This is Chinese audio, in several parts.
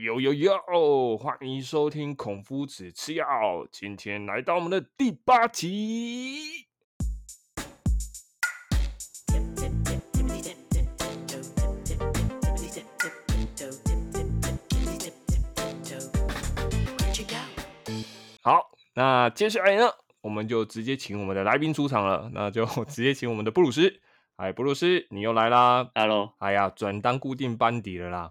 呦呦呦！欢迎收听孔夫子吃药。今天来到我们的第八集。好，那接下来呢，我们就直接请我们的来宾出场了。那就 直接请我们的布鲁斯。哎，布鲁斯，你又来啦！Hello，哎呀，转当固定班底了啦。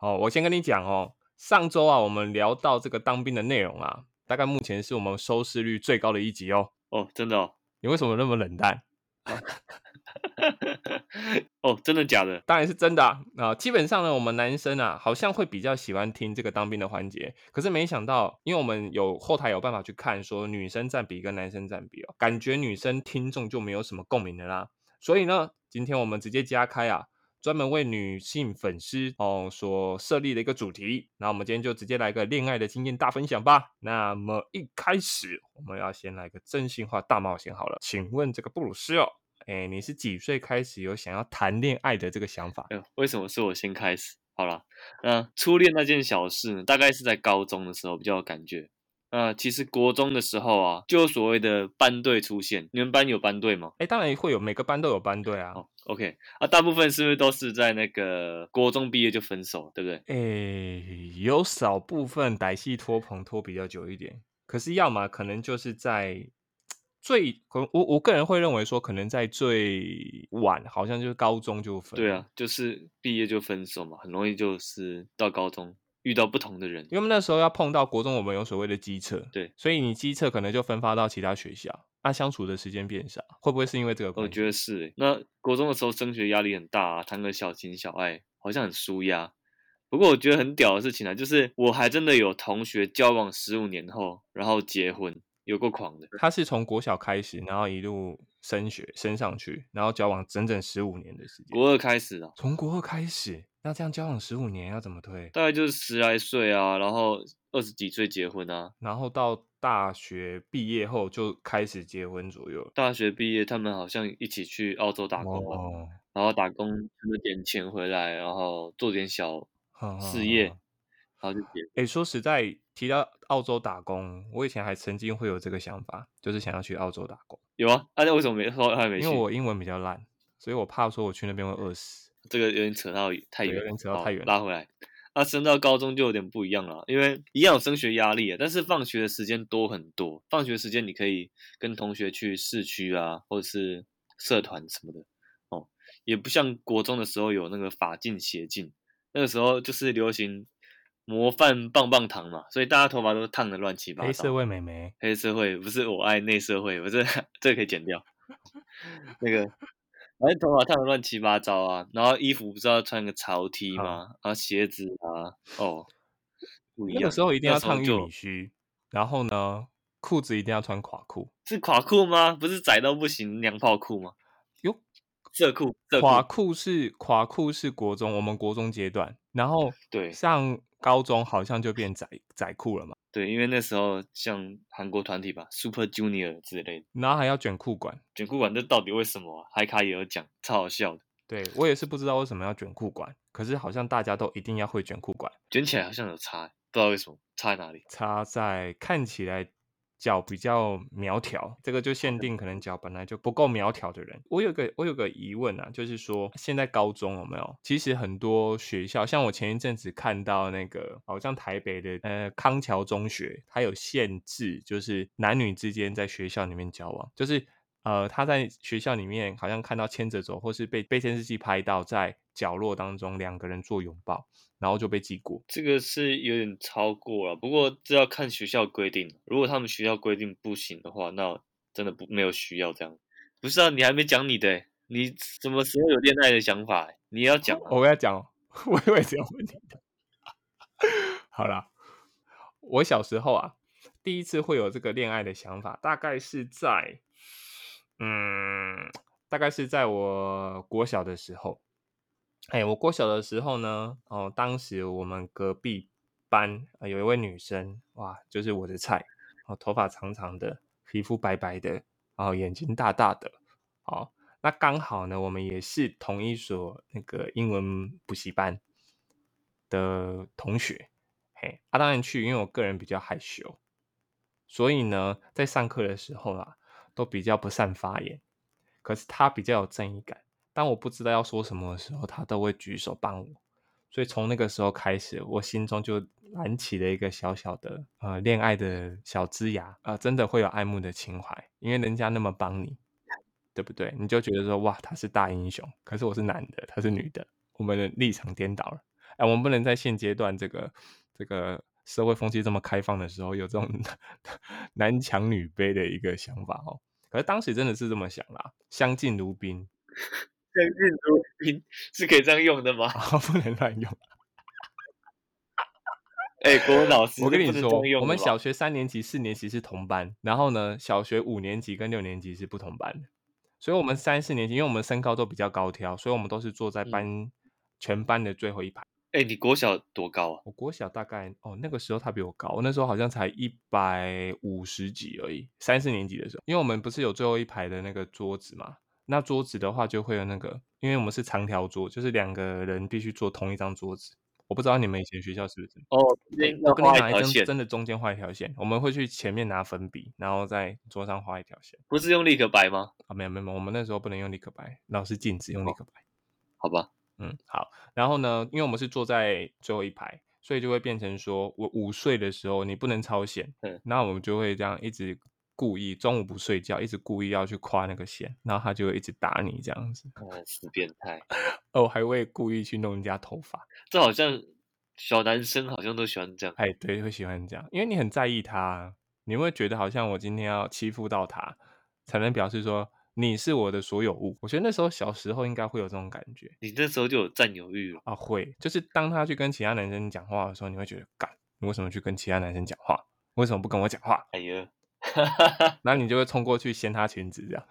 哦，我先跟你讲哦，上周啊，我们聊到这个当兵的内容啊，大概目前是我们收视率最高的一集哦。哦，真的哦？你为什么那么冷淡？哦，真的假的？当然是真的啊！基本上呢，我们男生啊，好像会比较喜欢听这个当兵的环节。可是没想到，因为我们有后台有办法去看，说女生占比跟男生占比哦，感觉女生听众就没有什么共鸣的啦。所以呢，今天我们直接加开啊，专门为女性粉丝哦所设立的一个主题。那我们今天就直接来个恋爱的经验大分享吧。那么一开始，我们要先来个真心话大冒险好了。请问这个布鲁斯哦，哎，你是几岁开始有想要谈恋爱的这个想法？为什么是我先开始？好了，那初恋那件小事呢，大概是在高中的时候比较有感觉。呃，其实国中的时候啊，就有所谓的班队出现。你们班有班队吗？哎，当然会有，每个班都有班队啊。OK，啊，大部分是不是都是在那个国中毕业就分手，对不对？哎，有少部分歹戏拖棚拖比较久一点，可是要么可能就是在最，我我个人会认为说，可能在最晚，好像就是高中就分。对啊，就是毕业就分手嘛，很容易就是到高中。遇到不同的人，因为我们那时候要碰到国中，我们有所谓的机测，对，所以你机测可能就分发到其他学校，那相处的时间变少，会不会是因为这个？我觉得是。那国中的时候升学压力很大啊，谈个小情小爱好像很舒压。不过我觉得很屌的事情啊，就是我还真的有同学交往十五年后，然后结婚，有够狂的。他是从国小开始，然后一路升学升上去，然后交往整整十五年的时间。国二开始啊，从国二开始。那这样交往十五年要怎么推？大概就是十来岁啊，然后二十几岁结婚啊，然后到大学毕业后就开始结婚左右。大学毕业，他们好像一起去澳洲打工哦，然后打工挣了点钱回来，然后做点小事业，然后就结。哎，说实在，提到澳洲打工，我以前还曾经会有这个想法，就是想要去澳洲打工。有啊，大家为什么没说还没去？因为我英文比较烂，所以我怕说我去那边会饿死。这个有点扯到太远，有点扯到太远，拉回来。那升到高中就有点不一样了，因为一样有升学压力，但是放学的时间多很多。放学时间你可以跟同学去市区啊，或者是社团什么的哦。也不像国中的时候有那个法禁邪禁，那个时候就是流行模范棒棒糖嘛，所以大家头发都烫的乱七八糟。黑社会美眉，黑社会不是我爱内社会，不是 这个可以剪掉，那个。反正头发烫的乱七八糟啊，然后衣服不知道穿个潮 T 吗？然后鞋子啊，哦，不一样。那个时候一定要烫玉米须，然后呢，裤子一定要穿垮裤。是垮裤吗？不是窄到不行娘炮裤吗？哟，这裤。垮裤是垮裤是国中，我们国中阶段，然后对上高中好像就变窄窄裤了嘛。对，因为那时候像韩国团体吧，Super Junior 之类的，然后还要卷裤管，卷裤管，这到底为什么？海卡也有讲，超好笑的。对我也是不知道为什么要卷裤管，可是好像大家都一定要会卷裤管，卷起来好像有差，不知道为什么，差在哪里？差在看起来。脚比较苗条，这个就限定可能脚本来就不够苗条的人。我有个我有个疑问啊，就是说现在高中有没有？其实很多学校，像我前一阵子看到那个，好像台北的呃康桥中学，它有限制，就是男女之间在学校里面交往，就是呃他在学校里面好像看到牵着走，或是被被监视器拍到在角落当中两个人做拥抱。然后就被记过，这个是有点超过了。不过这要看学校规定，如果他们学校规定不行的话，那真的不没有需要这样。不是啊，你还没讲你的，你什么时候有恋爱的想法？你要讲，我要讲，我以为是要问你的。好了，我小时候啊，第一次会有这个恋爱的想法，大概是在，嗯，大概是在我国小的时候。哎，我过小的时候呢，哦，当时我们隔壁班有一位女生，哇，就是我的菜，哦，头发长长的，皮肤白白的，然后眼睛大大的，哦，那刚好呢，我们也是同一所那个英文补习班的同学，嘿啊，当然去，因为我个人比较害羞，所以呢，在上课的时候啊，都比较不善发言。可是他比较有正义感，当我不知道要说什么的时候，他都会举手帮我。所以从那个时候开始，我心中就燃起了一个小小的呃恋爱的小枝芽啊、真的会有爱慕的情怀，因为人家那么帮你，对不对？你就觉得说哇，他是大英雄，可是我是男的，他是女的，我们的立场颠倒了。哎，我们不能在现阶段这个这个社会风气这么开放的时候，有这种 男强女卑的一个想法哦。可是当时真的是这么想啦，相敬如宾，相敬如宾是可以这样用的吗？不能乱用。哎、国文老师，我跟你说我们小学三年级、四年级是同班，然后呢，小学五年级跟六年级是不同班的。所以，我们三四年级，因为我们身高都比较高挑，所以我们都是坐在嗯班、全班的最后一排。哎、你国小多高啊？我国小大概哦，那个时候他比我高，我那时候好像才一百五十几而已。三四年级的时候，因为我们不是有最后一排的那个桌子嘛，那桌子的话就会有那个，因为我们是长条桌，就是两个人必须坐同一张桌子。我不知道你们以前学校是不是？哦，那要我跟你画一条线，真真的中间画一条线。我们会去前面拿粉笔，然后在桌上画一条线。不是用立可白吗？啊，没有没有，没有我们那时候不能用立可白，老师禁止用立可白。好吧，嗯，好。然后呢，因为我们是坐在最后一排，所以就会变成说，我午睡的时候你不能超线，嗯那我们就会这样一直故意中午不睡觉，一直故意要去跨那个线，然后他就会一直打你这样子。嗯，死变态，哦，还会故意去弄人家头发，这好像小男生好像都喜欢这样。哎，对，会喜欢这样，因为你很在意他啊，你会觉得好像我今天要欺负到他，才能表示说你是我的所有物。我觉得那时候小时候应该会有这种感觉。你那时候就有占有欲了，啊，会，就是当他去跟其他男生讲话的时候，你会觉得，干，你为什么去跟其他男生讲话？为什么不跟我讲话？哎呀，然后你就会冲过去掀他裙子，这样，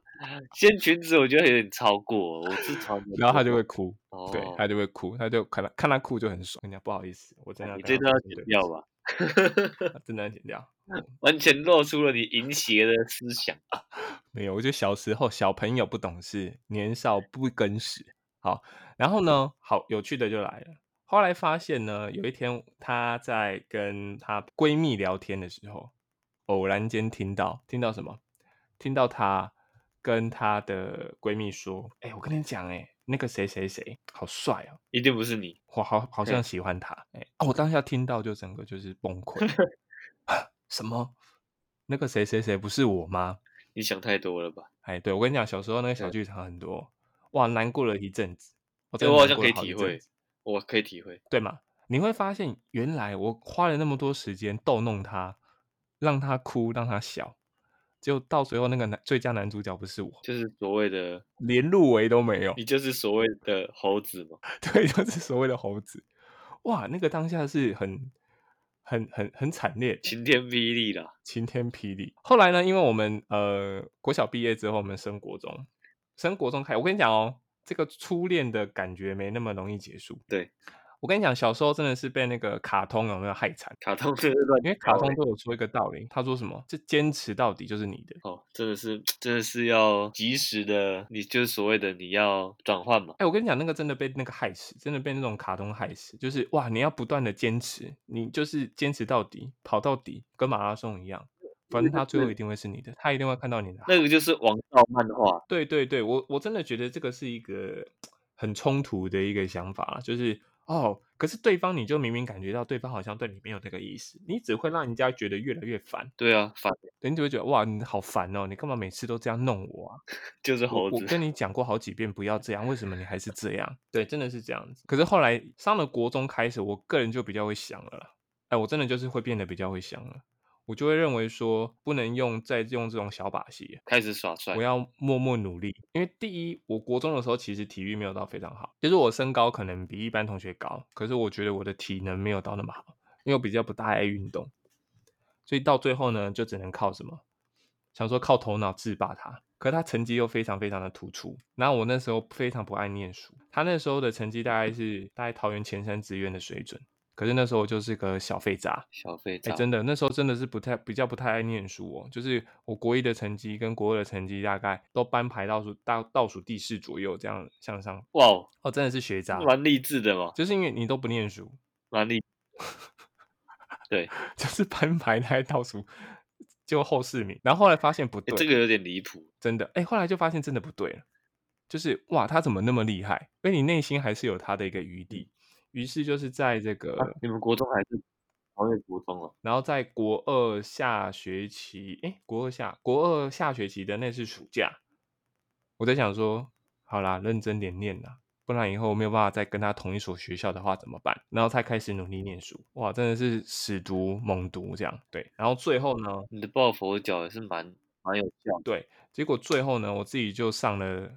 掀裙子我觉得有点超过，我是。然后他就会哭，哦，对，他就会哭，他就看他看他哭就很爽。人家，不好意思，我真的要你跟他这段要剪掉吧，起，真的要剪掉。完全露出了你淫邪的思想。没有，我觉得小时候小朋友不懂事，年少不更事。好，然后呢，好有趣的就来了。后来发现呢，有一天她在跟她闺蜜聊天的时候，偶然间听到听到什么？听到她跟她的闺蜜说：“哎、我跟你讲，哎，那个谁谁谁好帅哦，一定不是你，我好好像嗯喜欢他。哎、啊我当下听到就整个就是崩溃。啊什么？那个谁谁谁不是我吗？你想太多了吧？哎，对我跟你讲，小时候那个小对剧场很多，哇，难过了一阵子。这我好像可以体会我可以体会。对吗？你会发现，原来我花了那么多时间逗弄他，让他哭，让他笑，结果到最后那个男最佳男主角不是我，就是所谓的，连入围都没有。你就是所谓的猴子嘛。对，就是所谓的猴子。哇，那个当下是很、很、很、很惨烈，晴天霹雳啦，晴天霹雳。后来呢，因为我们呃国小毕业之后，我们升国中，升国中开，我跟你讲哦，这个初恋的感觉没那么容易结束。对，我跟你讲，小时候真的是被那个卡通有没有害惨？卡通真的是乱因为卡通都有说一个道理，他说什么？这坚持到底就是你的。哦，真的是真的是要及时的，你就是所谓的你要转换嘛。哎、我跟你讲，那个真的被那个害死，真的被那种卡通害死。就是哇，你要不断的坚持，你就是坚持到底，跑到底，跟马拉松一样，反正他最后一定会是你的，他一定会看到你的。那个就是王道漫画，对对对，我我真的觉得这个是一个很冲突的一个想法，就是哦，可是对方你就明明感觉到对方好像对你没有那个意思，你只会让人家觉得越来越烦，对啊，烦对你就会觉得哇，你好烦哦，你干嘛每次都这样弄我啊？就是我我猴子。跟你讲过好几遍不要这样，为什么你还是这样？对，真的是这样子。可是后来上了国中开始，我个人就比较会想了啦，哎，我真的就是会变得比较会想了，我就会认为说不能用再用这种小把戏，开始耍帅我，要默默努力。因为第一，我国中的时候其实体育没有到非常好，就是我身高可能比一般同学高，可是我觉得我的体能没有到那么好，因为我比较不大爱运动，所以到最后呢，就只能靠什么？想说靠头脑制霸他，可是他成绩又非常非常的突出。然后我那时候非常不爱念书，他那时候的成绩大概是大概桃园前三志愿的水准，可是那时候就是个小废渣，哎、小废渣，真的，那时候真的是不太比较不太爱念书哦。就是我国一的成绩跟国二的成绩大概都班排倒数倒倒数第四左右这样向上。哇哦，哦，真的是学渣，蛮励志的嘛，就是因为你都不念书，蛮励。对，就是班排在倒数，就后四名。然后后来发现不对，这个有点离谱，真的。哎，后来就发现真的不对了，就是哇，他怎么那么厉害？因为你内心还是有他的一个余地。于是就是在这个你们国中还是好像国中了，然后在国二下学期，哎，国二下国二下学期的那次暑假，我在想说，好啦，认真点念啦。不然以后没有办法再跟他同一所学校的话怎么办？然后才开始努力念书，哇，真的是死读猛读这样。对，然后最后呢，你的抱佛脚也是蛮蛮有效。对，结果最后呢，我自己就上了，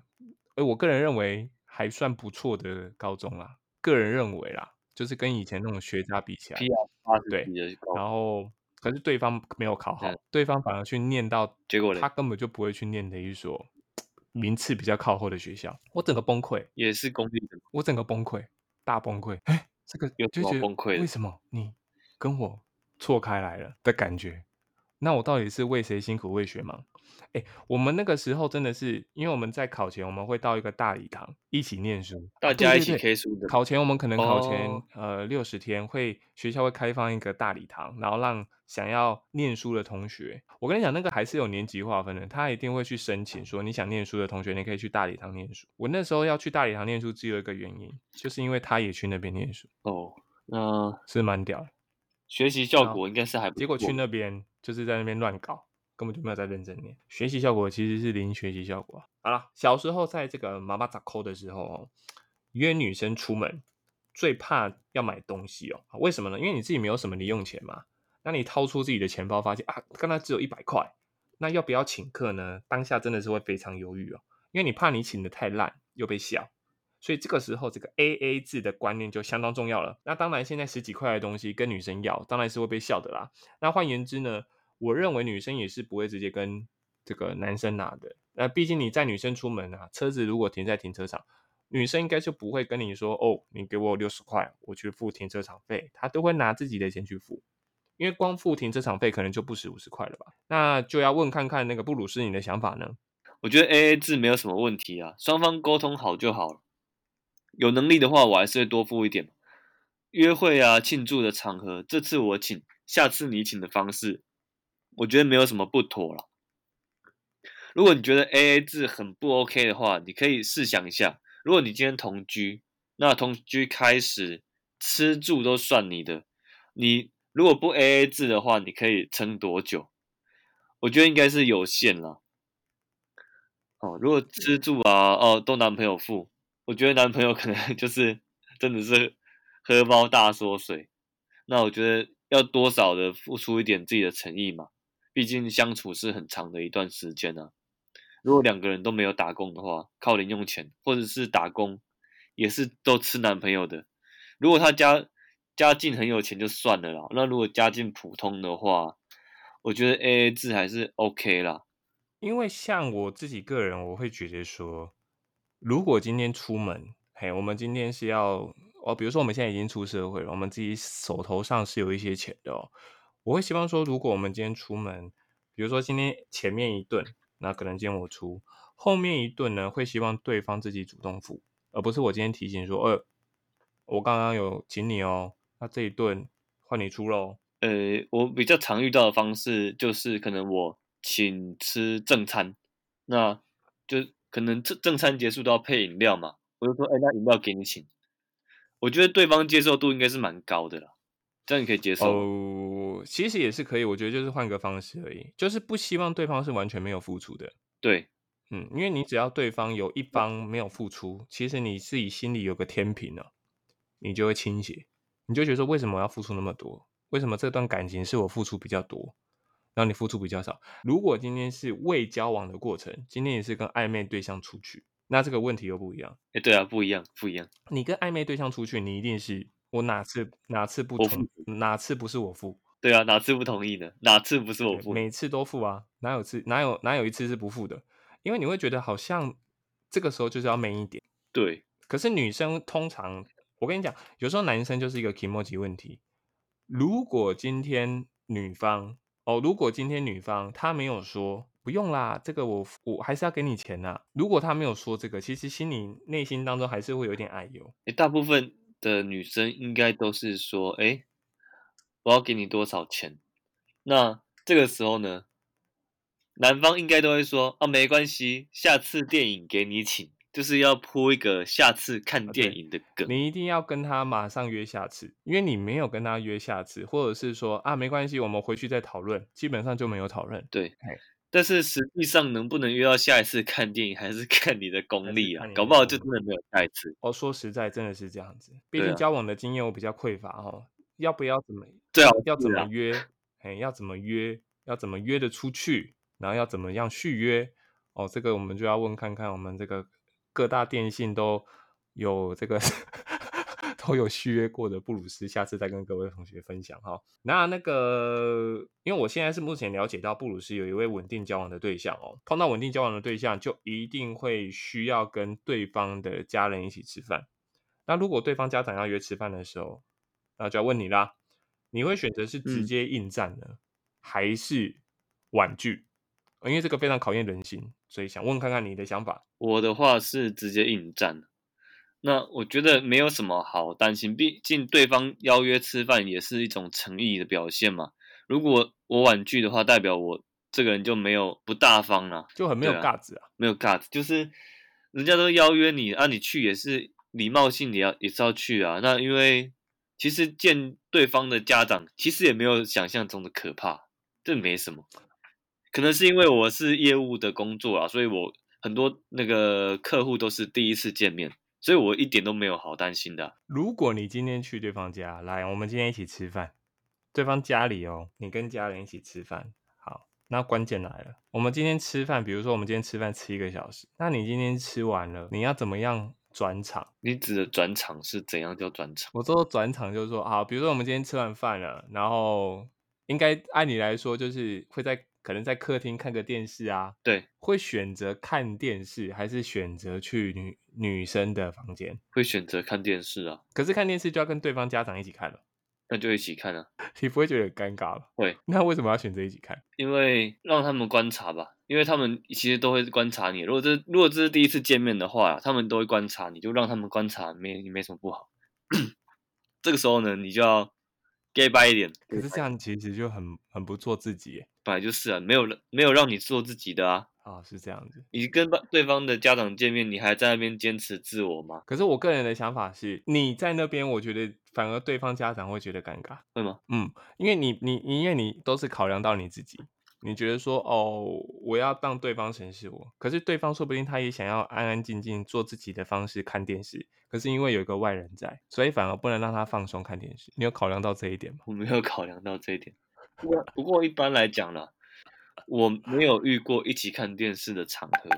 哎，我个人认为还算不错的高中啦。个人认为啦，就是跟以前那种学渣比起来对，然后可是对方没有考好，对方反而去念到，结果他根本就不会去念的一所。名次比较靠后的学校，我整个崩溃，也是公立的，我整个崩溃，大崩溃。哎，这个有多崩溃？为什么你跟我错开来了的感觉？那我到底是为谁辛苦为谁忙？哎，我们那个时候真的是，因为我们在考前我们会到一个大礼堂一起念书，大家一起 K 书的。考前我们可能考前呃六十天会学校会开放一个大礼堂，然后让想要念书的同学，我跟你讲那个还是有年级划分的，他一定会去申请说你想念书的同学，你可以去大礼堂念书。我那时候要去大礼堂念书，只有一个原因，就是因为他也去那边念书。哦，那是蛮屌，学习效果应该是还不错结果去那边就是在那边乱搞。根本就没有在认真念，学习效果其实是零学习效果。好了，小时候在这个妈妈咋抠的时候哦，约女生出门最怕要买东西哦。为什么呢？因为你自己没有什么零用钱嘛。那你掏出自己的钱包，发现啊，刚才只有一百块，那要不要请客呢？当下真的是会非常犹豫哦，因为你怕你请的太烂又被笑，所以这个时候这个 A A 制的观念就相当重要了。那当然，现在十几块的东西跟女生要，当然是会被笑的啦。那换言之呢？我认为女生也是不会直接跟这个男生拿的，那毕竟你在女生出门啊，车子如果停在停车场，女生应该就不会跟你说哦，你给我六十块，我去付停车场费，她都会拿自己的钱去付，因为光付停车场费可能就不止五十块了吧？那就要问看看那个布鲁斯你的想法呢？我觉得 A A 制没有什么问题啊，双方沟通好就好了。有能力的话，我还是会多付一点。约会啊，庆祝的场合，这次我请，下次你请的方式。我觉得没有什么不妥了。如果你觉得 A A 制很不 OK 的话，你可以试想一下，如果你今天同居，那同居开始吃住都算你的，你如果不 A A 制的话，你可以撑多久？我觉得应该是有限了。哦，如果吃住啊，哦都男朋友付，我觉得男朋友可能 就是真的是荷包大缩水。那我觉得要多少的付出一点自己的诚意嘛。毕竟相处是很长的一段时间啊。如果两个人都没有打工的话，靠零用钱或者是打工，也是都吃男朋友的。如果他家家境很有钱就算了啦，那如果家境普通的话，我觉得 A A 制还是 OK 啦。因为像我自己个人，我会觉得说，如果今天出门，嘿，我们今天是要哦，比如说我们现在已经出社会了，我们自己手头上是有一些钱的哦。我会希望说，如果我们今天出门，比如说今天前面一顿，那可能今天我出，后面一顿呢，会希望对方自己主动付，而不是我今天提醒说，呃，我刚刚有请你哦，那这一顿换你出喽。呃，我比较常遇到的方式就是，可能我请吃正餐，那就可能正正餐结束都要配饮料嘛，我就说，哎，那饮料给你请。我觉得对方接受度应该是蛮高的啦。这样你可以接受哦，其实也是可以，我觉得就是换个方式而已，就是不希望对方是完全没有付出的。对，嗯，因为你只要对方有一方没有付出，其实你自己心里有个天平呢，你就会倾斜，你就觉得说为什么我要付出那么多？为什么这段感情是我付出比较多，然后你付出比较少？如果今天是未交往的过程，今天也是跟暧昧对象出去，那这个问题又不一样。哎，对啊，不一样，不一样。你跟暧昧对象出去，你一定是。我哪次哪次不同？哪次不是我付？对啊，哪次不同意呢？哪次不是我付？每次都付啊，哪有次哪有哪有一次是不付的？因为你会觉得好像这个时候就是要 man 一点。对，可是女生通常，我跟你讲，有时候男生就是一个 emoji 问题。如果今天女方哦，如果今天女方她没有说不用啦，这个我我还是要给你钱呐。如果她没有说这个，其实心里内心当中还是会有点哎呦。诶，大部分。的女生应该都是说，哎，我要给你多少钱。那这个时候呢，男方应该都会说啊，没关系，下次电影给你请，就是要铺一个下次看电影的梗。你一定要跟他马上约下次，因为你没有跟他约下次，或者是说啊，没关系，我们回去再讨论，基本上就没有讨论。对嘿，但是实际上能不能约到下一次看电影，还是 看你的功力啊搞不好就真的没有下一次。哦，说实在，真的是这样子。毕竟交往的经验我比较匮乏哦，要不要怎么对啊要怎么约？哎，要怎么约？要怎么约得出去？然后要怎么样续约？哦，这个我们就要问看看我们这个各大电信都有这个都有续约过的布鲁斯，下次再跟各位同学分享哈。那那个，因为我现在是目前了解到布鲁斯有一位稳定交往的对象哦，碰到稳定交往的对象，就一定会需要跟对方的家人一起吃饭。那如果对方家长要约吃饭的时候，那就要问你啦，你会选择是直嗯接应战呢，还是婉拒？呃因为这个非常考验人心，所以想问看看你的想法。我的话是直接应战。那我觉得没有什么好担心，毕竟对方邀约吃饭也是一种诚意的表现嘛。如果我婉拒的话，代表我这个人就没有不大方啊、就很没有对啊尬子啊。没有 guts，就是人家都邀约你啊，你去也是礼貌性也要也是要去啊。那因为其实见对方的家长，其实也没有想象中的可怕，这没什么。可能是因为我是业务的工作啊，所以我很多那个客户都是第一次见面，所以我一点都没有好担心的啊、如果你今天去对方家，来，我们今天一起吃饭，对方家里哦，你跟家人一起吃饭，好，那关键来了，我们今天吃饭，比如说我们今天吃饭吃一个小时，那你今天吃完了，你要怎么样转场？你指的转场是怎样叫转场？我说转场就是说，好，比如说我们今天吃完饭了，然后应该按理来说，就是会在可能在客厅看个电视啊，对，会选择看电视，还是选择去女女生的房间？会选择看电视啊，可是看电视就要跟对方家长一起看了，那就一起看啊。你不会觉得很尴尬吗？会，那为什么要选择一起看？因为让他们观察吧，因为他们其实都会观察你。如果这如果这是第一次见面的话，他们都会观察你，就让他们观察，没没什么不好。这个时候呢，你就要 gay 掰一点。可是这样其实就很很不做自己耶本来就是啊，没有人没有让你做自己的啊。啊，是这样子。你跟对方的家长见面，你还在那边坚持自我吗？可是我个人的想法是，你在那边，我觉得反而对方家长会觉得尴尬。会吗？嗯，因为你你你因为你都是考量到你自己，你觉得说哦，我要让对方审视我，可是对方说不定他也想要安安静静做自己的方式看电视，可是因为有一个外人在，所以反而不能让他放松看电视。你有考量到这一点吗？我没有考量到这一点。不过不过一般来讲啦，我没有遇过一起看电视的场合。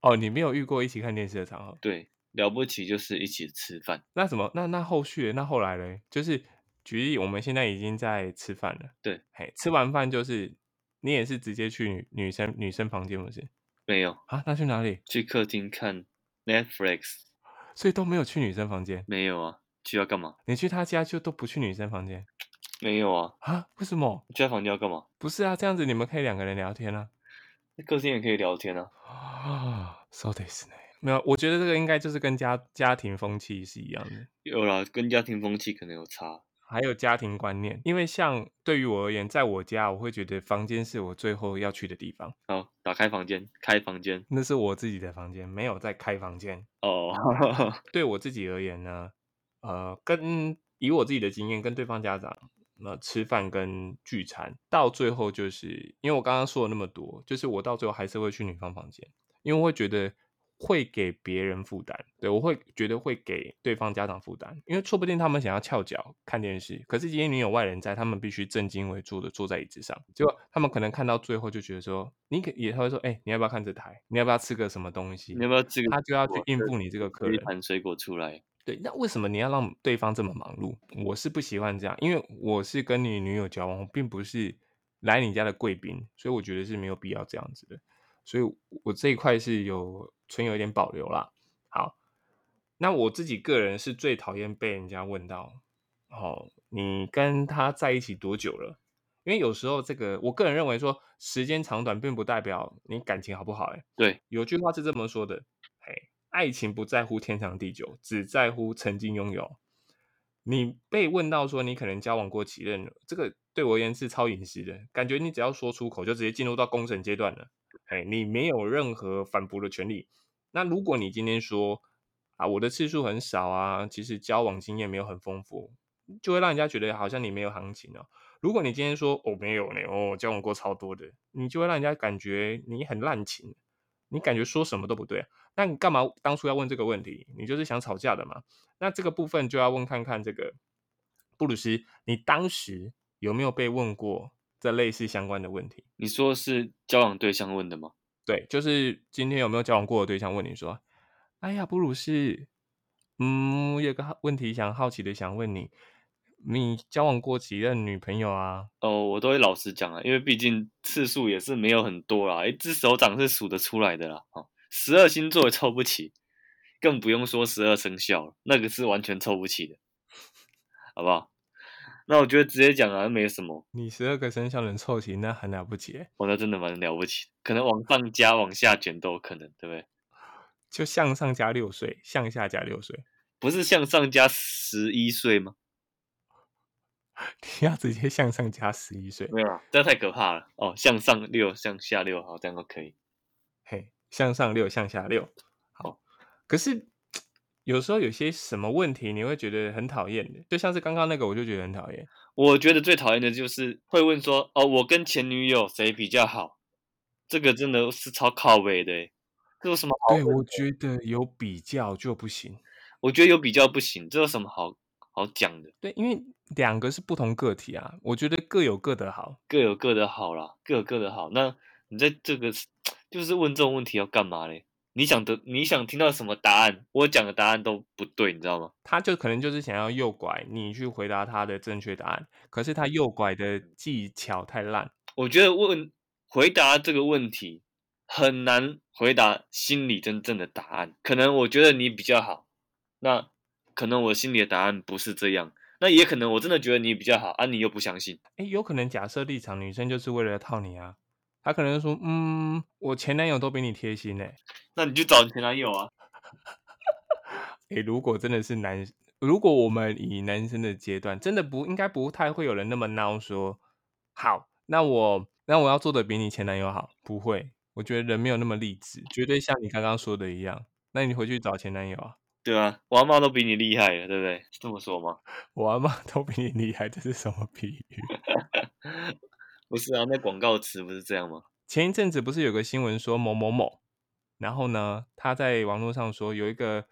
哦，你没有遇过一起看电视的场合，对，了不起就是一起吃饭。那怎么那那后续那后来嘞？就是举例，我们现在已经在吃饭了，对，嘿，吃完饭就是你也是直接去女女生女生房间不是？没有啊，那去哪里？去客厅看 Netflix，所以都没有去女生房间。没有啊。去要干嘛？你去他家就都不去女生房间没有啊。啊？为什么？去他房间要干嘛？不是啊，这样子你们可以两个人聊天啊。在客厅也可以聊天啊。啊，so this 呢？没有，我觉得这个应该就是跟家家庭风气是一样的，有啦，跟家庭风气可能有差。还有家庭观念。因为像对于我而言，在我家我会觉得房间是我最后要去的地方，好，打开房间，开房间。那是我自己的房间，没有在开房间。哦，对我自己而言呢，呃，跟以我自己的经验，跟对方家长那吃饭跟聚餐，到最后就是因为我刚刚说了那么多，就是我到最后还是会去女方房间，因为我会觉得会给别人负担，对我会觉得会给对方家长负担，因为说不定他们想要翘脚看电视，可是今天你有外人在，他们必须正襟危坐的坐在椅子上，结果他们可能看到最后就觉得说，你可也他会说，哎、你要不要看这台？你要不要吃个什么东西？你要不要吃个？他就要去应付你这个客人一人。盘水果出来。对，那为什么你要让对方这么忙碌？我是不喜欢这样，因为我是跟你女友交往，并不是来你家的贵宾，所以我觉得是没有必要这样子的。所以我这一块是有存有一点保留啦。好，那我自己个人是最讨厌被人家问到，哦，你跟他在一起多久了？因为有时候这个，我个人认为说时间长短并不代表你感情好不好、欸。对，有句话是这么说的，嘿，爱情不在乎天长地久，只在乎曾经拥有。你被问到说你可能交往过几任了，这个对我而言是超隐私的，感觉你只要说出口就直接进入到公审阶段了，哎，你没有任何反驳的权利。那如果你今天说啊我的次数很少啊，其实交往经验没有很丰富，就会让人家觉得好像你没有行情哦。如果你今天说我没有呢，哦交往过超多的，你就会让人家感觉你很滥情，你感觉说什么都不对。那你干嘛当初要问这个问题？你就是想吵架的嘛？那这个部分就要问看看这个布鲁斯，你当时有没有被问过这类似相关的问题？你说是交往对象问的吗？对，就是今天有没有交往过的对象问你说：“哎呀，布鲁斯，嗯，我有个好问题想好奇的想问你，你交往过几任女朋友啊？哦，我都会老实讲啊，因为毕竟次数也是没有很多啦，一只手掌是数得出来的啦。哦，十二星座也凑不齐，更不用说十二生肖了，那个是完全凑不齐的，好不好？那我觉得直接讲啊，没什么。你十二个生肖能凑齐，那很了不起欸，我那真的蛮了不起，可能往上加、往下减都有可能，对不对？就向上加六岁，向下加六岁，不是向上加十一岁吗？你要直接向上加十一岁，没有啊，这太可怕了哦。向上六，向下六，好，这样都可以。嘿，向上六，向下六，好。可是有时候有些什么问题，你会觉得很讨厌的，就像是刚刚那个，我就觉得很讨厌。我觉得最讨厌的就是会问说，哦，我跟前女友谁比较好？这个真的是超靠背的欸，这有什么好对，我觉得有比较就不行。我觉得有比较不行，这有什么好好讲的？对，因为两个是不同个体啊，我觉得各有各的好。各有各的好啦，各有各的好。那你在这个 就是问这种问题要干嘛嘞？你想得你想听到什么答案？我讲的答案都不对，你知道吗？他就可能就是想要诱拐你去回答他的正确答案，可是他诱拐的技巧太烂。我觉得问回答这个问题很难回答心里真正的答案。可能我觉得你比较好，那可能我心里的答案不是这样，那也可能我真的觉得你比较好啊，你又不相信。哎，有可能假设立场，女生就是为了套你啊，她可能说，嗯，我前男友都比你贴心呢、那你就找你前男友啊。诶，如果真的是男，如果我们以男生的阶段，真的不应该不太会有人那么孬说，好，那我那我要做的比你前男友好，不会，我觉得人没有那么励志，绝对像你刚刚说的一样，那你回去找前男友啊，对啊，我阿妈都比你厉害了，对不对？是这么说吗？我阿妈都比你厉害，这是什么比喻？不是啊，那广告词不是这样吗？前一阵子不是有个新闻说某某某，然后呢，他在网络上说有一个，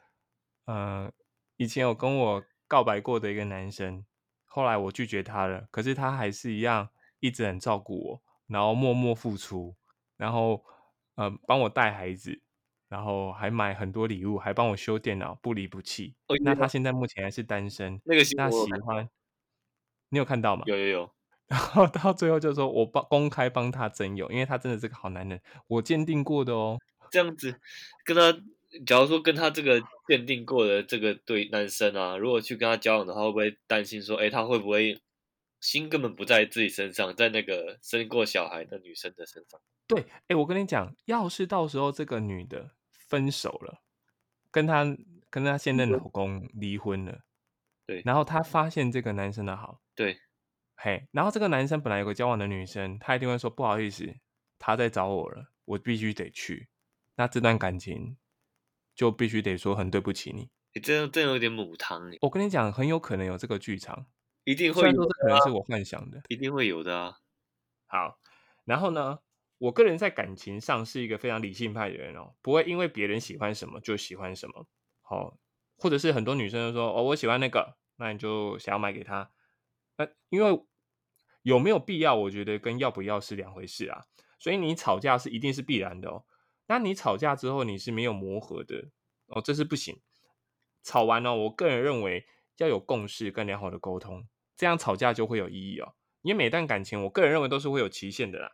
呃，以前有跟我告白过的一个男生，后来我拒绝他了，可是他还是一样一直很照顾我，然后默默付出，然后呃帮我带孩子，然后还买很多礼物，还帮我修电脑，不离不弃。哦那他现在目前还是单身，那个新那闻我看喜欢，你有看到吗？有有有，然后到最后就说我帮公开帮他征友，因为他真的是个好男人，我鉴定过的哦。这样子跟他，假如说跟他这个鉴定过的这个对男生啊，如果去跟他交往的话，会不会担心说，哎，他会不会心根本不在自己身上，在那个生过小孩的女生的身上？对，哎，我跟你讲，要是到时候这个女的分手了，跟她跟她现任老公离婚了，对然后她发现这个男生的好，对，嘿，然后这个男生本来有个交往的女生，他一定会说不好意思，他在找我了，我必须得去，那这段感情就必须得说很对不起你。你这样这有点母汤耶，我跟你讲，很有可能有这个剧场，一定会有的啊，这可能是我幻想的。一定会有的啊。好，然后呢，我个人在感情上是一个非常理性派的人哦，不会因为别人喜欢什么就喜欢什么。好、或者是很多女生就说哦，我喜欢那个，那你就想要买给他。那因为有没有必要，我觉得跟要不要是两回事啊。所以你吵架是一定是必然的哦。那你吵架之后你是没有磨合的哦，这是不行。吵完了、我个人认为要有共识跟良好的沟通，这样吵架就会有意义哦。因为每段感情，我个人认为都是会有期限的啦。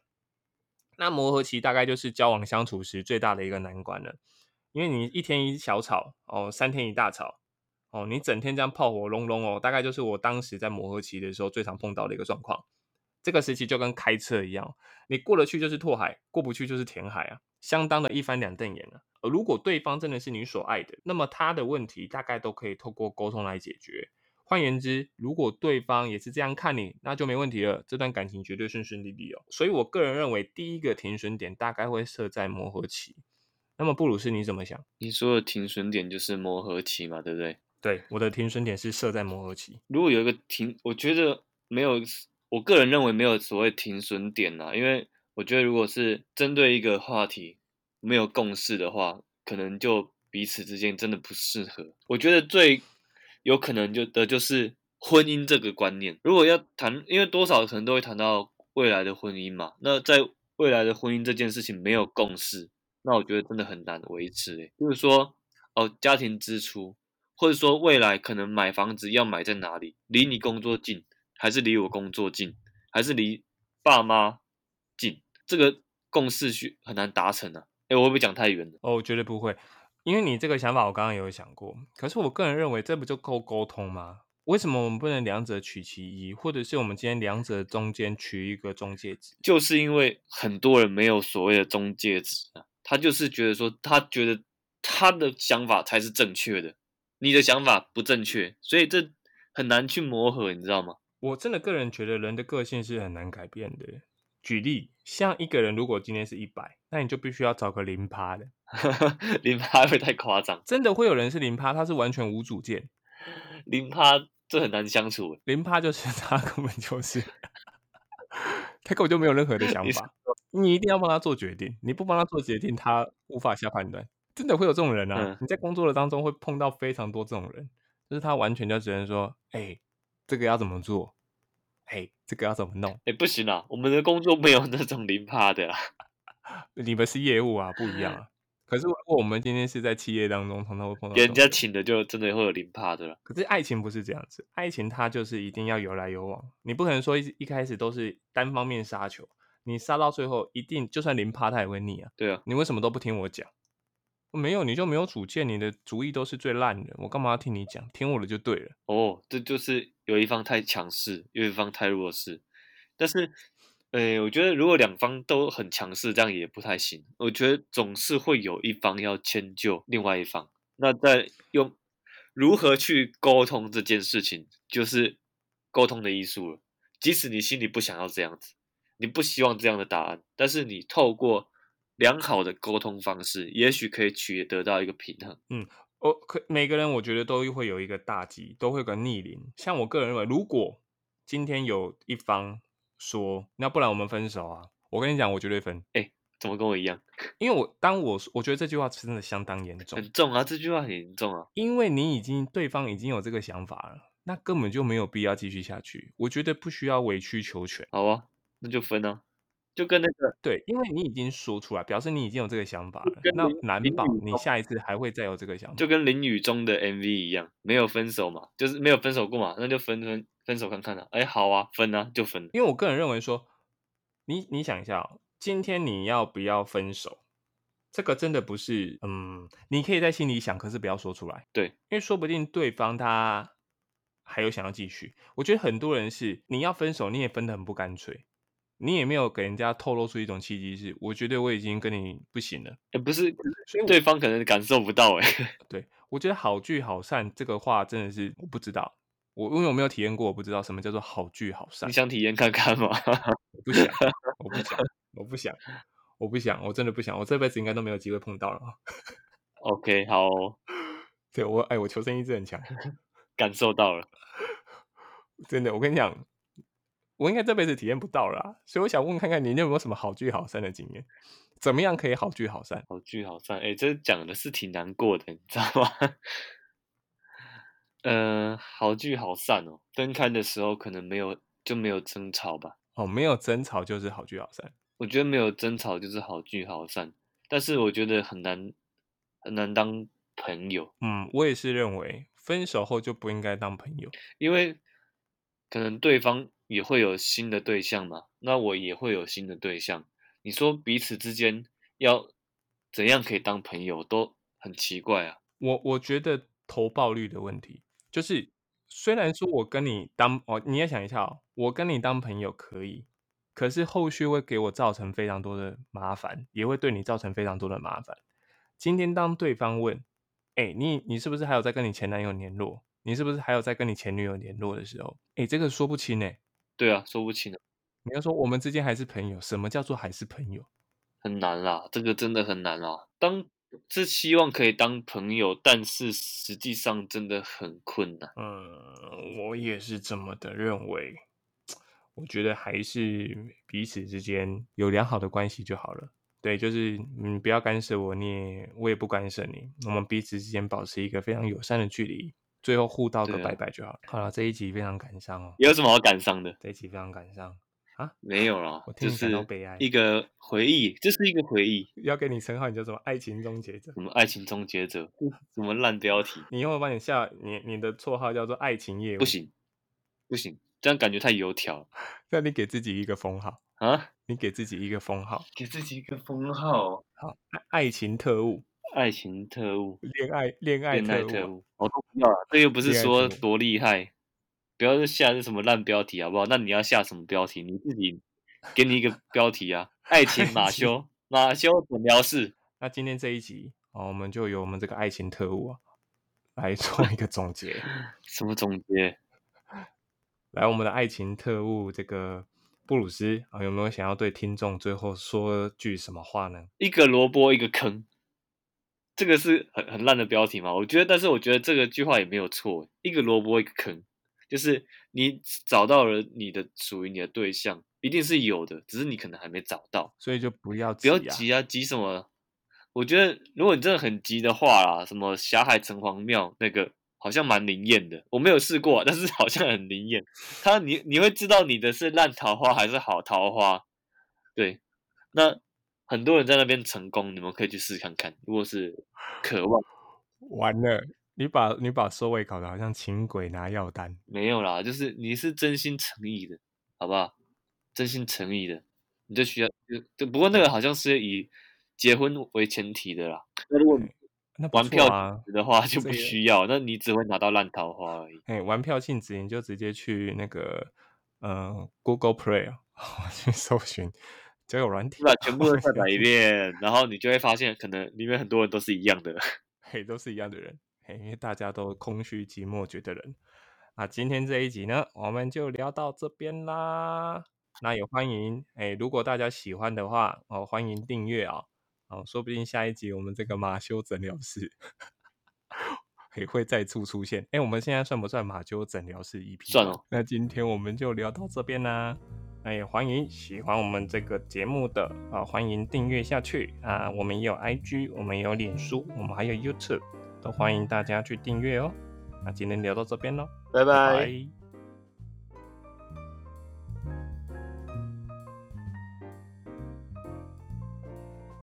那磨合期大概就是交往相处时最大的一个难关了，因为你一天一小吵哦，三天一大吵哦，你整天这样炮火隆隆哦，大概就是我当时在磨合期的时候最常碰到的一个状况。这个时期就跟开车一样，你过得去就是拓海，过不去就是填海啊，相当的一翻两瞪眼啊。而如果对方真的是你所爱的，那么他的问题大概都可以透过沟通来解决。换言之，如果对方也是这样看你，那就没问题了，这段感情绝对顺顺利利哦。所以我个人认为，第一个停损点大概会设在磨合期。那么布鲁斯你怎么想？你说的停损点就是磨合期嘛，对不对？对，我的停损点是设在磨合期。如果有一个停，我觉得没有，我个人认为没有所谓停损点呐，因为我觉得如果是针对一个话题没有共识的话，可能就彼此之间真的不适合。我觉得最有可能就的就是婚姻这个观念。如果要谈，因为多少可能都会谈到未来的婚姻嘛。那在未来的婚姻这件事情没有共识。那我觉得真的很难维持诶，就是说，哦，家庭支出，或者说未来可能买房子要买在哪里，离你工作近，还是离我工作近，还是离爸妈近，这个共识去很难达成的。哎，我会不会讲太远了？哦，绝对不会，因为你这个想法我刚刚有想过，可是我个人认为这不就够沟通吗？为什么我们不能两者取其一，或者是我们今天两者中间取一个中介值？就是因为很多人没有所谓的中介值啊。他就是觉得说，他觉得他的想法才是正确的，你的想法不正确，所以这很难去磨合，你知道吗？我真的个人觉得人的个性是很难改变的。举例，像一个人如果今天是一百，那你就必须要找个零趴的，零趴会太夸张。真的会有人是零趴，他是完全无主见，零趴这很难相处。零趴就是 他根本就是，他根本就没有任何的想法。你一定要帮他做决定，你不帮他做决定，他无法下判断。真的会有这种人啊！你在工作的当中会碰到非常多这种人，就是他完全就只能说：“哎，这个要怎么做？哎，这个要怎么弄？”哎，不行啊，我们的工作没有那种零趴的，你们是业务啊，不一样啊。可是如果我们今天是在企业当中，常常会碰到人家请的，就真的会有零趴的了。可是爱情不是这样子，爱情它就是一定要有来有往，你不可能说一一开始都是单方面杀球。你杀到最后，一定就算零趴，他也会腻啊。对啊，你为什么都不听我讲？没有，你就没有主见，你的主意都是最烂的。我干嘛要听你讲？听我的就对了。哦，这就是有一方太强势，有一方太弱势。但是，呃，我觉得如果两方都很强势，这样也不太行。我觉得总是会有一方要迁就另外一方。那在用如何去沟通这件事情，就是沟通的艺术了。即使你心里不想要这样子。你不希望这样的答案，但是你透过良好的沟通方式，也许可以取得到一个平衡。嗯，我可每个人我觉得都会有一个大忌，都会有个逆鳞。像我个人认为，如果今天有一方说，那不然我们分手啊，我跟你讲，我绝对分。哎，怎么跟我一样？因为我当我我觉得这句话真的相当严重，很重啊，这句话很严重啊，因为你已经对方已经有这个想法了，那根本就没有必要继续下去。我觉得不需要委曲求全。好啊。那就分啊，就跟那个对，因为你已经说出来，表示你已经有这个想法了。那难保你下一次还会再有这个想法。就跟林雨中的 MV 一样，没有分手嘛，就是没有分手过嘛，那就分分分手看看啊。哎，好啊，分啊，就分。因为我个人认为说，你你想一下，今天你要不要分手？这个真的不是，嗯，你可以在心里想，可是不要说出来。对，因为说不定对方他还有想要继续。我觉得很多人是你要分手，你也分得很不干脆。你也没有给人家透露出一种契机，是我觉得我已经跟你不行了。哎，不是，所以对方可能感受不到。哎，对我觉得好聚好散这个话真的是我不知道，我因为我没有体验过，我不知道什么叫做好聚好散。你想体验看看吗？不想，我不想，我不想，我不想，我真的不想，我这辈子应该都没有机会碰到了。OK，好，对我，哎，我求生意志很强，感受到了，真的，我跟你讲。我应该这辈子体验不到了，所以我想问看看你有没有什么好聚好散的经验？怎么样可以好聚好散？好聚好散，哎，这讲的是挺难过的，你知道吗？嗯，好聚好散哦。分开的时候可能没有就没有争吵吧？哦，没有争吵就是好聚好散。我觉得没有争吵就是好聚好散，但是我觉得很难很难当朋友。嗯，我也是认为分手后就不应该当朋友，因为可能对方。也会有新的对象嘛？那我也会有新的对象。你说彼此之间要怎样可以当朋友，都很奇怪啊。我我觉得投报率的问题，就是虽然说我跟你当哦，你也想一下哦，我跟你当朋友可以，可是后续会给我造成非常多的麻烦，也会对你造成非常多的麻烦。今天当对方问，哎，你你是不是还有在跟你前男友联络？你是不是还有在跟你前女友联络的时候？哎，这个说不清哎。对啊，说不清的。你要说我们之间还是朋友，什么叫做还是朋友？很难啦，这个真的很难啦。当是希望可以当朋友，但是实际上真的很困难。嗯，我也是这么的认为。我觉得还是彼此之间有良好的关系就好了。对，就是你不要干涉我，你也我也不干涉你，我们彼此之间保持一个非常友善的距离，最后互道个拜拜就好了。好了，这一集非常感伤哦。有什么好感伤的？这一集非常感伤啊？没有了，我听你感到悲哀。一个回忆，这是一个回忆。要给你称号，你叫什么？爱情终结者？什么爱情终结者？什么烂标题？你以后帮你下你你的绰号叫做爱情业务？不行，不行。这样感觉太油条，那你给自己一个封号啊？你给自己一个封号，给自己一个封号。好，爱情特务，爱情特务，恋爱恋爱特务，我都不要了。这又不是说多厉害，不要下是什么烂标题好不好？那你要下什么标题？你自己给你一个标题啊！爱情马 修，马修诊疗室。那今天这一集哦，我们就由我们这个爱情特务啊来做一个总结。什么总结？来，我们的爱情特务这个布鲁斯啊，有没有想要对听众最后说句什么话呢？一个萝卜一个坑，这个是很很烂的标题嘛？我觉得，但是我觉得这个句话也没有错。一个萝卜一个坑，就是你找到了你的属于你的对象，一定是有的，只是你可能还没找到，所以就不要不要急啊，急什么？我觉得如果你真的很急的话啦，什么霞海城隍庙那个。好像蛮灵验的，我没有试过，但是好像很灵验。他，你你会知道你的是烂桃花还是好桃花？对，那很多人在那边成功，你们可以去试看看。如果是渴望，完了，你把你把收尾搞得好像请鬼拿药单，没有啦，就是你是真心诚意的，好不好？真心诚意的，你就需要就就不过那个好像是以结婚为前提的啦。那如果那玩票的话就不需要，那你只会拿到烂桃花而已。哎，玩票性质你就直接去那个呃 Google Play 啊，去搜寻交友软体，把全部都 下载一遍，然后你就会发现，可能里面很多人都是一样的，嘿，都是一样的人，嘿，因为大家都空虚寂寞觉得人。啊，今天这一集呢，我们就聊到这边啦。那也欢迎，哎，如果大家喜欢的话，哦，欢迎订阅啊。哦，说不定下一集我们这个马修诊疗室 也会再次出现。哎，我们现在算不算马修诊疗室 EP？算哦。那今天我们就聊到这边啦。那也欢迎喜欢我们这个节目的啊，欢迎订阅下去啊。我们也有 IG，我们也有脸书，我们还有 YouTube，都欢迎大家去订阅哦。那今天聊到这边喽，拜拜。